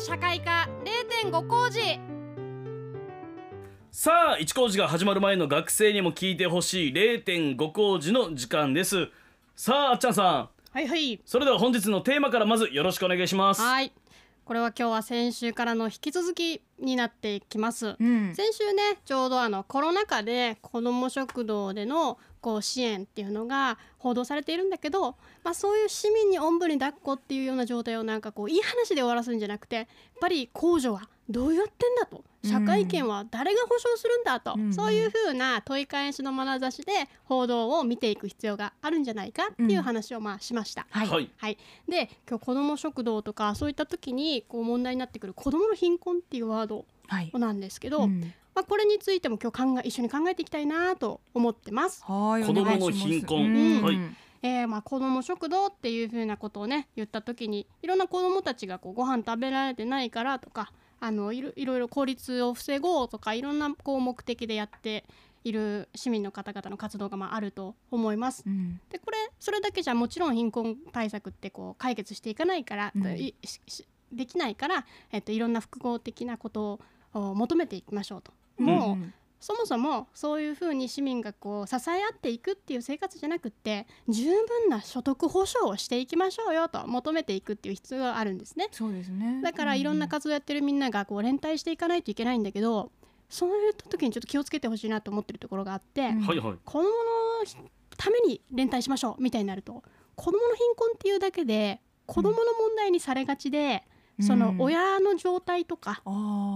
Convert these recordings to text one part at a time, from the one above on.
社会科0.5工事。さあ一工事が始まる前の学生にも聞いてほしい0.5工事の時間です。さああっちゃんさん。はいはい。それでは本日のテーマからまずよろしくお願いします。はいこれは今日は先週からの引き続きになっていきます、うん。先週ねちょうどあのコロナ禍で子ども食堂でのこう支援っていうのが報道されているんだけど、まあ、そういう市民におんぶに抱っこっていうような状態をなんかこういい話で終わらすんじゃなくてやっぱり控除はどうやってんだと。社会権は誰が保障するんだと、うんそういうふうな問い返しの眼差しで報道を見ていく必要があるんじゃないかっていう話をまあしました。はい。はい。はい、で今日子ども食堂とかそういった時にこう問題になってくる子どもの貧困っていうワードはい。なんですけど、うん。まあ、これについても今日考え一緒に考えていきたいなと思ってます。はい子供のお願いします。貧困。うん。はい。えーまあ子ども食堂っていうふうなことをね言った時にいろんな子どもたちがこうご飯食べられてないからとかあのいろいろいろ孤立を防ごうとかいろんなこう目的でやっている市民の方々の活動がまああると思います。うんでこれそれだけじゃもちろん貧困対策ってこう解決していかないから、うんできないから、えっと、いろんな複合的なことをお求めていきましょうと。もう、んそもそもそういうふうに市民がこう支え合っていくっていう生活じゃなくって十分な所得保障をしていきましょうよと求めていくっていう必要があるんですね。そうですね。だからいろんな活動やってるみんながこう連帯していかないといけないんだけどそういった時にちょっと気をつけてほしいなと思ってるところがあって、うん子どものために連帯しましょうみたいになると子どもの貧困っていうだけで子どもの問題にされがちで、その親の状態とか、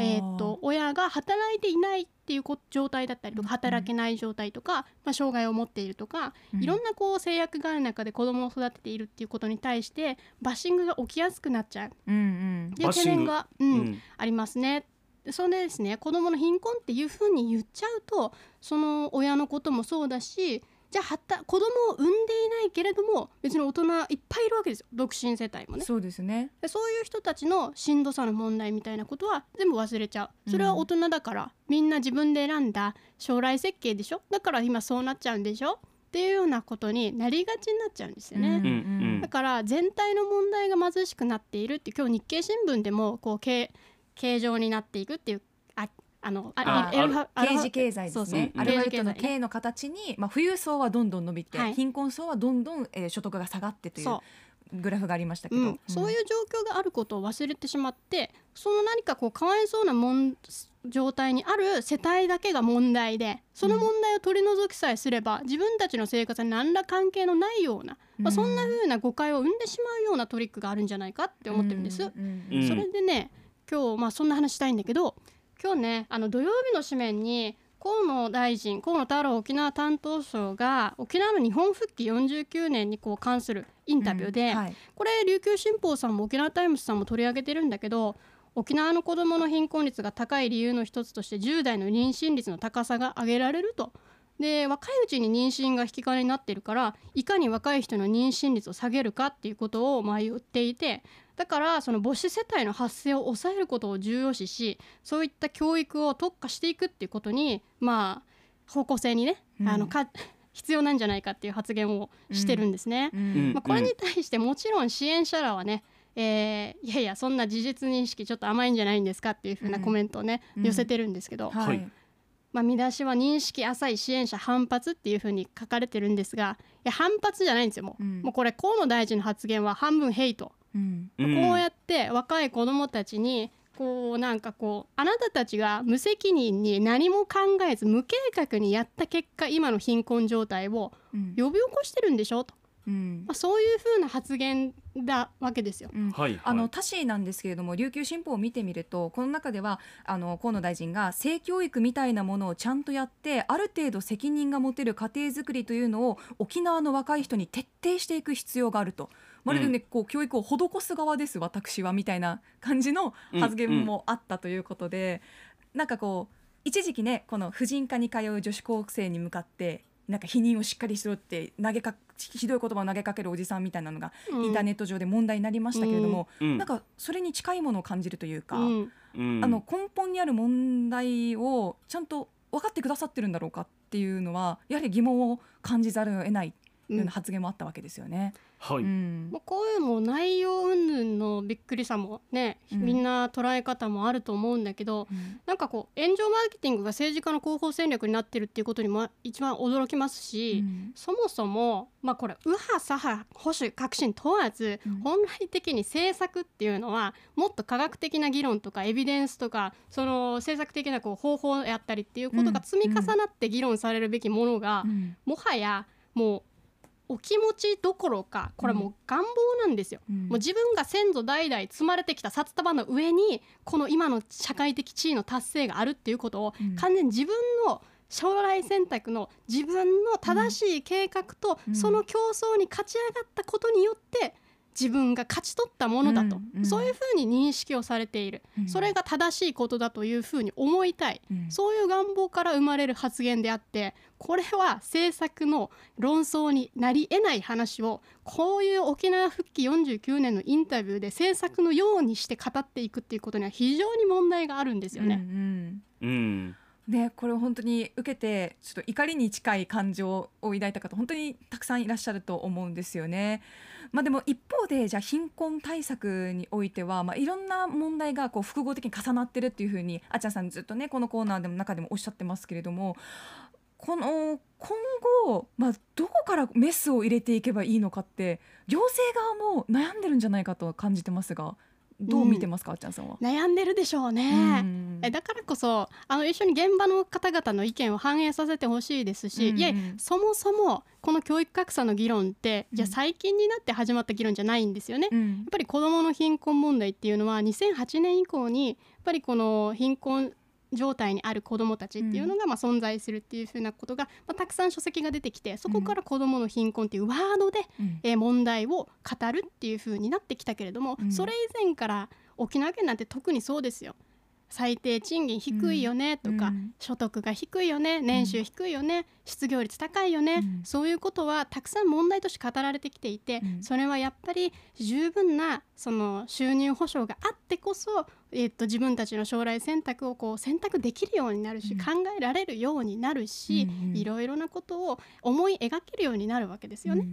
えー、と親が働いていないっていうこ状態だったりとかうん。働けない状態とか、まあ、障害を持っているとか、いろんなこう制約がある中で子どもを育てているっていうことに対してバッシングが起きやすくなっちゃう。うんう懸念が、ううんん。ありますね。でそれでですね。子どもの貧困っていうふうに言っちゃうとその親のこともそうだしじゃあはた子供を産んでいないけれども別に大人いっぱいいるわけですよ。独身世帯もね。そうですね。でそういう人たちのしんどさの問題みたいなことは全部忘れちゃう。それは大人だから、みんな自分で選んだ将来設計でしょ？だから今そうなっちゃうんでしょ？っていうようなことになりがちになっちゃうんですよね。うん。うんだから全体の問題が貧しくなっているって今日日経新聞でもこう形形状になっていくっていうああのあエルファアルファ刑事経済ですね。うん。アルファベットのの形に、まあ富裕層はどんどん伸びて、はい。貧困層はどんどん、えー、所得が下がってというそグラフがありましたけど、うん、そういう状況があることを忘れてしまってその何かこうかわいそうなもん状態にある世帯だけが問題でその問題を取り除きさえすれば、自分たちの生活に何ら関係のないような、まあ、そんな風な誤解を生んでしまうようなトリックがあるんじゃないかって思ってるんです。うんうん。それでね今日まあそんな話したいんだけど今日ねあの土曜日の紙面に河野大臣河野太郎沖縄担当相が沖縄の日本復帰49年にこう関するインタビューで、うんはいこれ琉球新報さんも沖縄タイムズさんも取り上げてるんだけど沖縄の子どもの貧困率が高い理由の一つとして10代の妊娠率の高さが挙げられると。で若いうちに妊娠が引き金になっているからいかに若い人の妊娠率を下げるかっていうことをまあ言っていてだからその母子世帯の発生を抑えることを重要視しそういった教育を特化していくっていうことにまあ方向性にね、うん。あのか 必要なんじゃないかっていう発言をしてるんですね。うん。まあ、これに対してもちろん支援者らはね、えーいやいやそんな事実認識ちょっと甘いんじゃないんですかっていうふうなコメントをね、うん。寄せてるんですけど、はい、はい。まあ、見出しは認識浅い支援者反発っていうふうに書かれてるんですがいや反発じゃないんですよもう,、うん。もうこれ河野大臣の発言は半分ヘイト、うん。うん。こうやって若い子どもたちにこうなんかこうあなたたちが無責任に何も考えず無計画にやった結果今の貧困状態をうん。呼び起こしてるんでしょと、うん。まあ、そういうふうな発言だわけですよ。うん。はいはい。あの他市なんですけれども琉球新報を見てみるとこの中ではあの河野大臣が性教育みたいなものをちゃんとやってある程度責任が持てる家庭づくりというのを沖縄の若い人に徹底していく必要があるとまるでね、こう教育を施す側です私はみたいな感じの発言もあったということで、なんかこう一時期ねこの婦人科に通う女子高生に向かってなんか否認をしっかりしろって投げかひどい言葉を投げかけるおじさんみたいなのがうん。インターネット上で問題になりましたけれども、うん。なんかそれに近いものを感じるというか、うん。うん。あの根本にある問題をちゃんと分かってくださってるんだろうかっていうのはやはり疑問を感じざるを得ないような発言もあったわけですよね。はい、うん。もうこういうもう内容云々のびっくりさもね、うん。みんな捉え方もあると思うんだけど、うん。なんかこう炎上マーケティングが政治家の広報戦略になってるっていうことにも一番驚きますし、うん。そもそもまあこれ右派左派保守革新問わず、うん。本来的に政策っていうのはもっと科学的な議論とかエビデンスとかその政策的なこう方法やったりっていうことが積み重なって議論されるべきものが、うん。もはやもうお気持ちどころかこれもう願望なんですよ。うん。もう自分が先祖代々積まれてきた札束の上にこの今の社会的地位の達成があるっていうことをうん。完全に自分の将来選択の自分の正しい計画とうん。その競争に勝ち上がったことによって自分が勝ち取ったものだと、うんうん。そういうふうに認識をされている、うん。それが正しいことだというふうに思いたい、うん。そういう願望から生まれる発言であってこれは政策の論争になり得ない話をこういう沖縄復帰49年のインタビューで政策のようにして語っていくっていうことには非常に問題があるんですよね。うん。うんうんでこれ本当に受けてちょっと怒りに近い感情を抱いた方本当にたくさんいらっしゃると思うんですよね。まあ、でも一方でじゃあ貧困対策においては、まあ、いろんな問題がこう複合的に重なってるっていうふうにあちゃんさんずっとねこのコーナーでも中でもおっしゃってますけれどもこの今後、まあ、どこからメスを入れていけばいいのかって行政側も悩んでるんじゃないかとは感じてますがどう見てますか、あっちゃんさんは？悩んでるでしょうね。うんえだからこそあの一緒に現場の方々の意見を反映させてほしいですし、うんうんいやそもそもこの教育格差の議論って、じゃ最近になって始まった議論じゃないんですよね。やっうんぱり子どもの貧困問題っていうのは2008年以降にやっぱりこの貧困状態にある子どもたちっていうのがまあ存在するっていうふうなことが、まあ、たくさん書籍が出てきてそこから子どもの貧困っていうワードで、うん。えー問題を語るっていう風になってきたけれども、うん。それ以前から沖縄県なんて特にそうですよ。最低賃金低いよねとか、うん。所得が低いよね年収低いよね、失業率高いよね、うん。そういうことはたくさん問題として語られてきていて、うん。それはやっぱり十分なその収入保障があってこそ、えっと自分たちの将来選択をこう選択できるようになるし、うん。考えられるようになるし、うんうん。いろいろなことを思い描けるようになるわけですよね。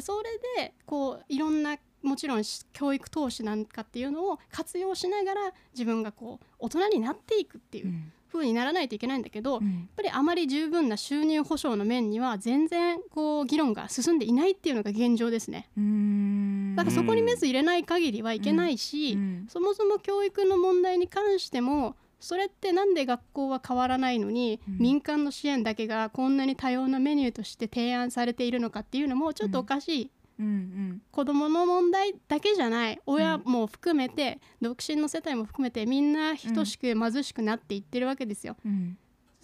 それでこういろんなもちろんし教育投資なんかっていうのを活用しながら自分がこう大人になっていくっていううん。風にならないといけないんだけど、やっうんぱりあまり十分な収入保障の面には全然こう議論が進んでいないっていうのが現状ですね。うん。だからそこにメス入れない限りはいけないし、うん。そもそも教育の問題に関してもそれってなんで学校は変わらないのに、うん。民間の支援だけがこんなに多様なメニューとして提案されているのかっていうのもちょっとおかしい、うんうん子どもの問題だけじゃない親も含めて、独身の世帯も含めてみんな等しく貧しくなっていってるわけですよ。うん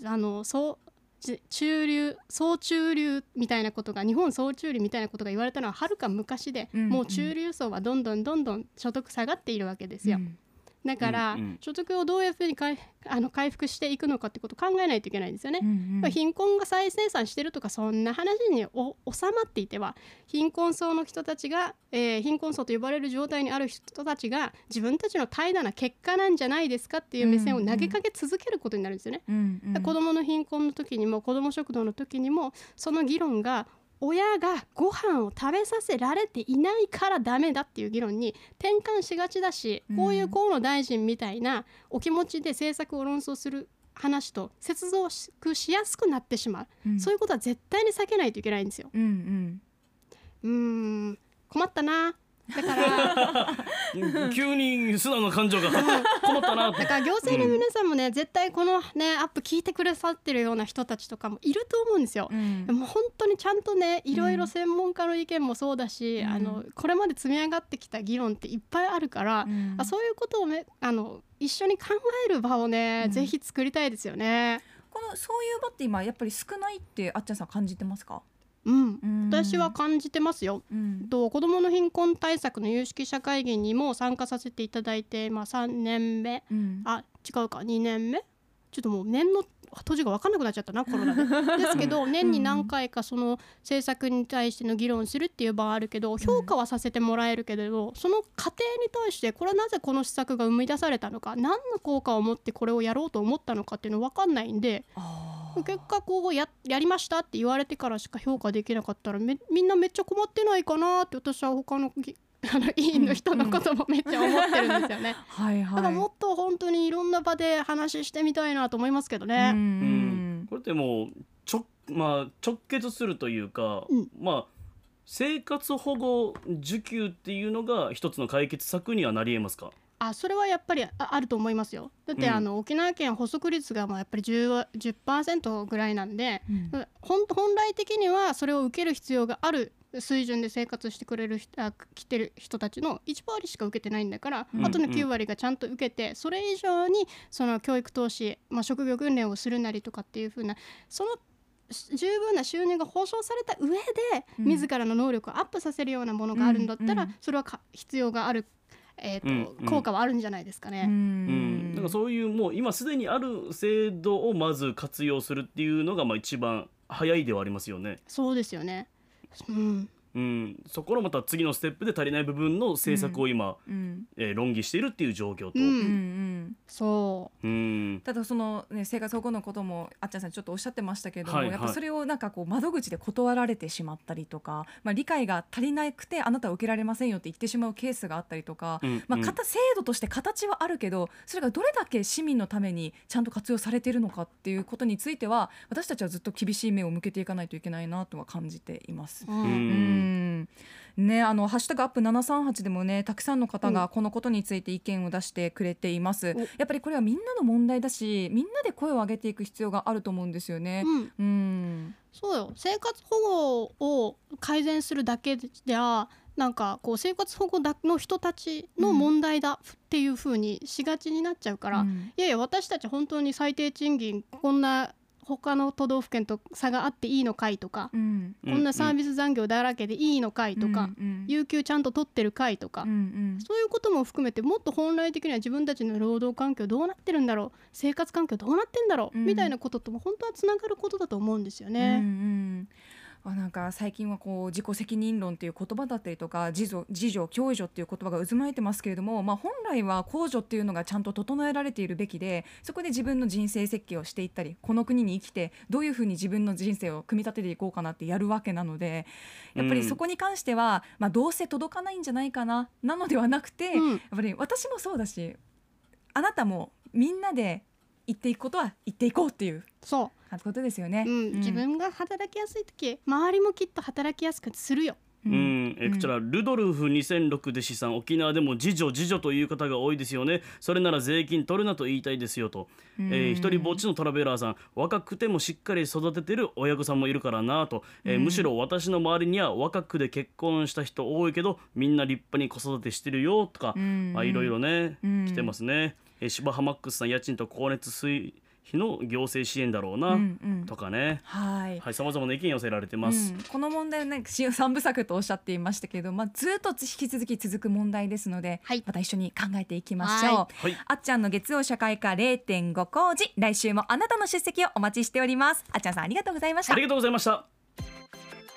あのそうじ中流総中流みたいなことが日本総中流みたいなことが言われたのははるか昔で、うんもう中流層はどんどんどんどん所得下がっているわけですよ。うんだから、うんうん所得をどういうふうに回あの回復していくのかってことを考えないといけないんですよね。うんうん貧困が再生産してるとかそんな話にお収まっていては貧困層の人たちが、えー貧困層と呼ばれる状態にある人たちが自分たちの怠惰な結果なんじゃないですかっていう目線を投げかけ続けることになるんですよね。うんうん子どもの貧困の時にも子ども食堂の時にもその議論が親がご飯を食べさせられていないからダメだっていう議論に転換しがちだし、うん。こういう河野大臣みたいなお気持ちで政策を論争する話と接続しやすくなってしまう、うん。そういうことは絶対に避けないといけないんですよ。うんうん。うーん。困ったなだから。急に素直な感情がこもったなだから行政の皆さんもね、絶対このねアップ聞いてくださってるような人たちとかもいると思うんですよ。うん。でも本当にちゃんとねいろいろ専門家の意見もそうだし、うん。あのこれまで積み上がってきた議論っていっぱいあるから、うん。あそういうことをねあの一緒に考える場をね、うん。ぜひ作りたいですよね。このそういう場って今やっぱり少ないってあっちゃんさん感じてますか？うん、うん。私は感じてますよ。うん。と子どもの貧困対策の有識者会議にも参加させていただいて、まあ、3年目。うん。あ違うか。2年目？ちょっともう年の閉じが分かんなくなっちゃったなコロナで。ですけど年に何回かその政策に対しての議論するっていう場はあるけど評価はさせてもらえるけれどその過程に対してこれはなぜこの施策が生み出されたのか何の効果を持ってこれをやろうと思ったのかっていうの分かんないんであ結果こうややりましたって言われてからしか評価できなかったらめみんなめっちゃ困ってないかなって私は他のぎ あの委員の人のこともめっちゃ思ってるんですよね。はいはいだからもっと本当にいろんな場で話してみたいなと思いますけどうん。ね。うん。これってもうちょ、まあ、直結するというか、うん。まあ生活保護受給っていうのが一つの解決策にはなり得ますか？あそれはやっぱりああると思いますよ。だって、うん。あの沖縄県補足率がまあやっぱり 10%, 10ぐらいなんで、うん。本本来的にはそれを受ける必要がある水準で生活してくれる人あ来てる人たちの1割しか受けてないんだから、うん。あとの9割がちゃんと受けてそれ以上にその教育投資、まあ、職業訓練をするなりとかっていう風なそのし十分な収入が保障された上で、うん。自らの能力をアップさせるようなものがあるんだったら、うんうん。それはか必要がある、えーとうんうん効果はあるんじゃないですかうね。うん、だからそういうもう今すでにある制度をまず活用するっていうのがまあ一番早いではありますよね。そうですよね。うん、うん、そこのまた次のステップで足りない部分の政策を今、うん。えー論議しているっていう状況と。うんうんうん。そう。うん。ただその、ね、生活保護のこともあっちゃんさんちょっとおっしゃってましたけども、はいはい。やっぱそれをなんかこう窓口で断られてしまったりとか、まあ、理解が足りなくてあなたは受けられませんよって言ってしまうケースがあったりとか、うんまあ、うん型制度として形はあるけどそれがどれだけ市民のためにちゃんと活用されているのかっていうことについては私たちはずっと厳しい目を向けていかないといけないなとは感じています。ううんうん。ね、あのハッシュタグアップ738でもねたくさんの方がこのことについて意見を出してくれています、お。やっぱりこれはみんなの問題だしみんなで声を上げていく必要があると思うんですよね。うん。うん。そうよ。生活保護を改善するだけではなんかこう生活保護だの人たちの問題だっていう風にしがちになっちゃうから、うん。いやいや私たち本当に最低賃金こんな他の都道府県と差があっていいのかいとか、うんこんなサービス残業だらけでいいのかいとか、うんうん有給ちゃんと取ってるかいとか、うんうんそういうことも含めてもっと本来的には自分たちの労働環境どうなってるんだろう生活環境どうなってんだろう、うんみたいなこととも本当はつながることだと思うんですようんね。うんあなんか最近はこう自己責任論っていう言葉だったりとか自助自助共助っていう言葉が渦巻いてますけれども、まあ、本来は公助っていうのがちゃんと整えられているべきでそこで自分の人生設計をしていったりこの国に生きてどういうふうに自分の人生を組み立てていこうかなってやるわけなのでやっぱりそこに関しては、まあ、どうせ届かないんじゃないかななのではなくて、うん。やっぱり私もそうだしあなたもみんなで言っていくことは言っていこうっていうそことですよね。うん自分が働きやすい時周りもきっと働きやすくするよ。うん、えこちらルドルフ2006で資産。沖縄でも自助自助という方が多いですよね。それなら税金取るなと言いたいですよと、えー、一人ぼっちのトラベラーさん。若くてもしっかり育ててる親御さんもいるからなと、えーむしろ私の周りには若くで結婚した人多いけどみんな立派に子育てしてるよとか、うん。まあいろいろね、うん。来てますね、えー、芝浜マックスさん家賃と光熱水費の行政支援だろうな、うんうん。とかね。はい。はい、さまざまな意見寄せられてます。うん。この問題はねし三部作とおっしゃっていましたけれど、まあ、ずっと引き続き続く問題ですので、はい。また一緒に考えていきましょう。ははい。あっちゃんの月曜社会科0.5工事来週もあなたの出席をお待ちしております。あっちゃんさんありがとうございました。ありがとうございました。